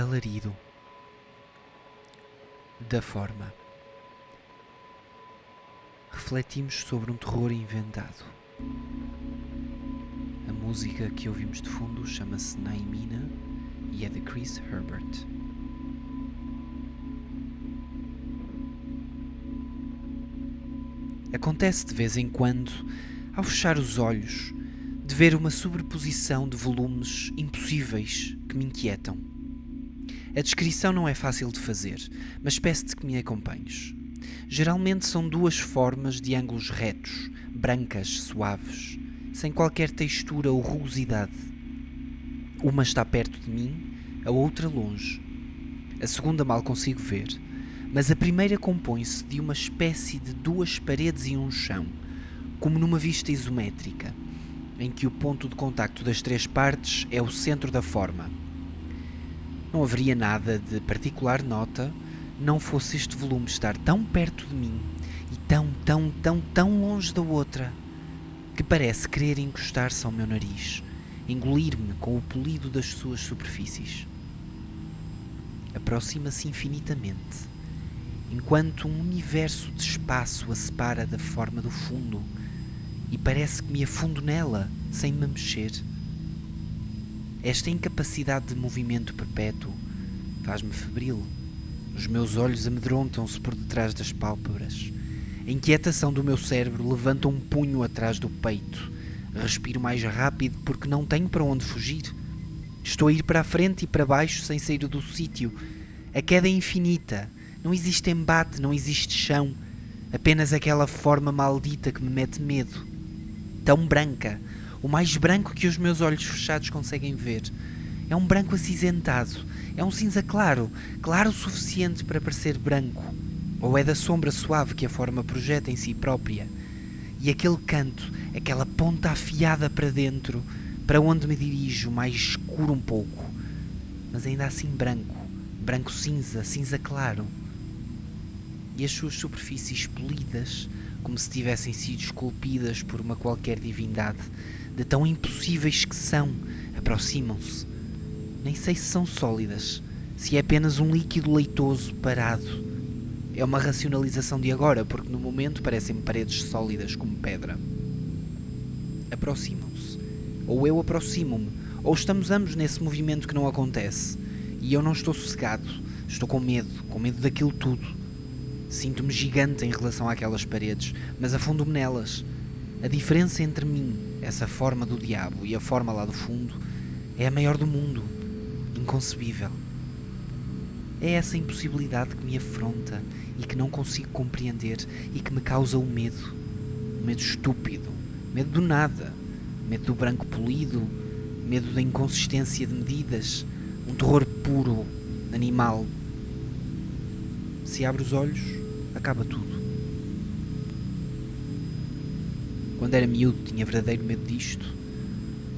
alarido da forma. Refletimos sobre um terror inventado. A música que ouvimos de fundo chama-se Naimina e é de Chris Herbert. Acontece de vez em quando, ao fechar os olhos, de ver uma sobreposição de volumes impossíveis que me inquietam. A descrição não é fácil de fazer, mas peço-te que me acompanhes. Geralmente são duas formas de ângulos retos, brancas, suaves, sem qualquer textura ou rugosidade. Uma está perto de mim, a outra longe. A segunda mal consigo ver, mas a primeira compõe-se de uma espécie de duas paredes e um chão, como numa vista isométrica em que o ponto de contacto das três partes é o centro da forma. Não haveria nada de particular nota não fosse este volume estar tão perto de mim e tão, tão, tão, tão longe da outra que parece querer encostar-se ao meu nariz, engolir-me com o polido das suas superfícies. Aproxima-se infinitamente, enquanto um universo de espaço a separa da forma do fundo e parece que me afundo nela sem me mexer. Esta incapacidade de movimento perpétuo faz-me febril. Os meus olhos amedrontam-se por detrás das pálpebras. A inquietação do meu cérebro levanta um punho atrás do peito. Respiro mais rápido porque não tenho para onde fugir. Estou a ir para a frente e para baixo sem sair do sítio. A queda é infinita. Não existe embate, não existe chão. Apenas aquela forma maldita que me mete medo tão branca, o mais branco que os meus olhos fechados conseguem ver. É um branco acinzentado, é um cinza claro, claro o suficiente para parecer branco, ou é da sombra suave que a forma projeta em si própria. E aquele canto, aquela ponta afiada para dentro, para onde me dirijo, mais escuro um pouco, mas ainda assim branco, branco cinza, cinza claro. E as suas superfícies polidas, como se tivessem sido esculpidas por uma qualquer divindade, de tão impossíveis que são, aproximam-se. Nem sei se são sólidas, se é apenas um líquido leitoso parado. É uma racionalização de agora, porque no momento parecem-me paredes sólidas como pedra. Aproximam-se. Ou eu aproximo-me, ou estamos ambos nesse movimento que não acontece. E eu não estou sossegado, estou com medo, com medo daquilo tudo Sinto-me gigante em relação àquelas paredes, mas afundo-me nelas. A diferença entre mim, essa forma do diabo, e a forma lá do fundo é a maior do mundo. Inconcebível. É essa impossibilidade que me afronta e que não consigo compreender e que me causa o medo. O medo estúpido, medo do nada, medo do branco polido, medo da inconsistência de medidas, um terror puro, animal. Se abro os olhos, acaba tudo. Quando era miúdo tinha verdadeiro medo disto.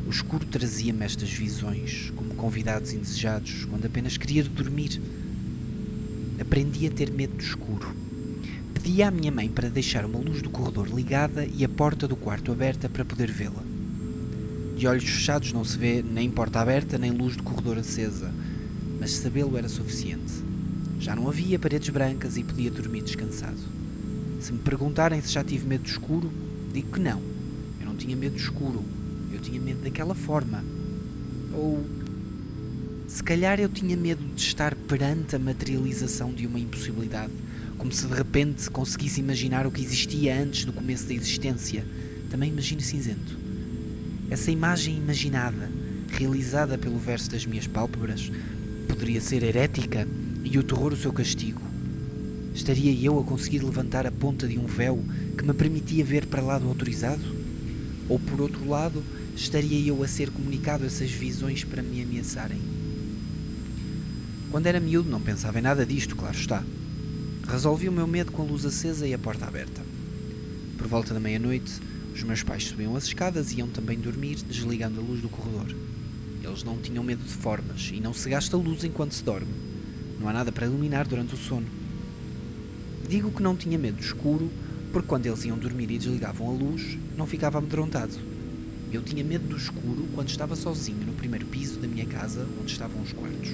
O escuro trazia-me estas visões, como convidados indesejados, quando apenas queria dormir. Aprendi a ter medo do escuro. Pedi à minha mãe para deixar uma luz do corredor ligada e a porta do quarto aberta para poder vê-la. De olhos fechados não se vê nem porta aberta nem luz do corredor acesa, mas sabê-lo era suficiente. Já não havia paredes brancas e podia dormir descansado. Se me perguntarem se já tive medo do escuro, digo que não. Eu não tinha medo do escuro. Eu tinha medo daquela forma. Ou. Se calhar eu tinha medo de estar perante a materialização de uma impossibilidade, como se de repente conseguisse imaginar o que existia antes do começo da existência. Também imagino cinzento. Essa imagem imaginada, realizada pelo verso das minhas pálpebras, poderia ser herética e o terror o seu castigo. Estaria eu a conseguir levantar a ponta de um véu que me permitia ver para lá do autorizado? Ou por outro lado, estaria eu a ser comunicado essas visões para me ameaçarem? Quando era miúdo não pensava em nada disto, claro está. Resolvi o meu medo com a luz acesa e a porta aberta. Por volta da meia-noite, os meus pais subiam as escadas e iam também dormir, desligando a luz do corredor. Eles não tinham medo de formas e não se gasta luz enquanto se dorme. Não há nada para iluminar durante o sono. Digo que não tinha medo do escuro, porque quando eles iam dormir e desligavam a luz, não ficava amedrontado. Eu tinha medo do escuro quando estava sozinho no primeiro piso da minha casa, onde estavam os quartos.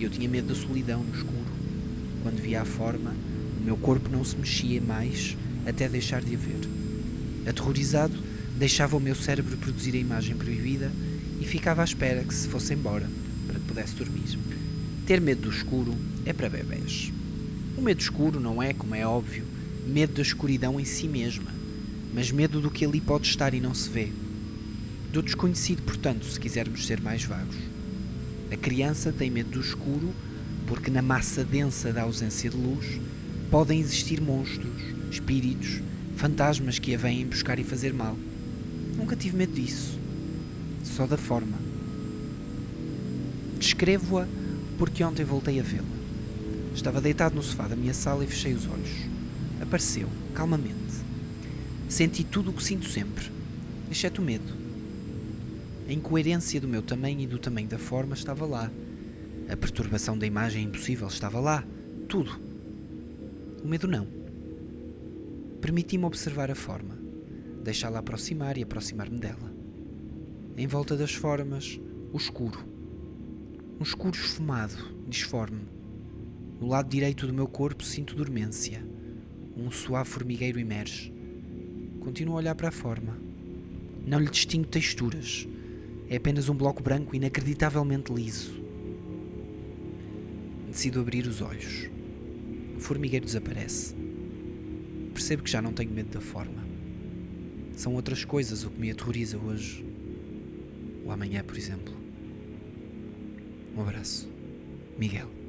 Eu tinha medo da solidão no escuro. Quando via a forma, o meu corpo não se mexia mais até deixar de haver. Aterrorizado, deixava o meu cérebro produzir a imagem proibida e ficava à espera que se fosse embora para que pudesse dormir. Ter medo do escuro é para bebés. O medo escuro não é, como é óbvio, medo da escuridão em si mesma, mas medo do que ali pode estar e não se vê. Do desconhecido, portanto, se quisermos ser mais vagos. A criança tem medo do escuro porque na massa densa da ausência de luz podem existir monstros, espíritos, fantasmas que a vêm buscar e fazer mal. Nunca tive medo disso. Só da forma. Descrevo-a porque ontem voltei a vê-la. Estava deitado no sofá da minha sala e fechei os olhos. Apareceu, calmamente. Senti tudo o que sinto sempre, exceto o medo. A incoerência do meu tamanho e do tamanho da forma estava lá. A perturbação da imagem impossível estava lá. Tudo. O medo não. Permiti-me observar a forma, deixá-la aproximar e aproximar-me dela. Em volta das formas, o escuro. Um escuro esfumado, disforme. No lado direito do meu corpo sinto dormência. Um suave formigueiro emerge. Continuo a olhar para a forma. Não lhe distingo texturas. É apenas um bloco branco inacreditavelmente liso. Decido abrir os olhos. O formigueiro desaparece. Percebo que já não tenho medo da forma. São outras coisas o que me aterroriza hoje. O amanhã, por exemplo. Um abraço. Miguel.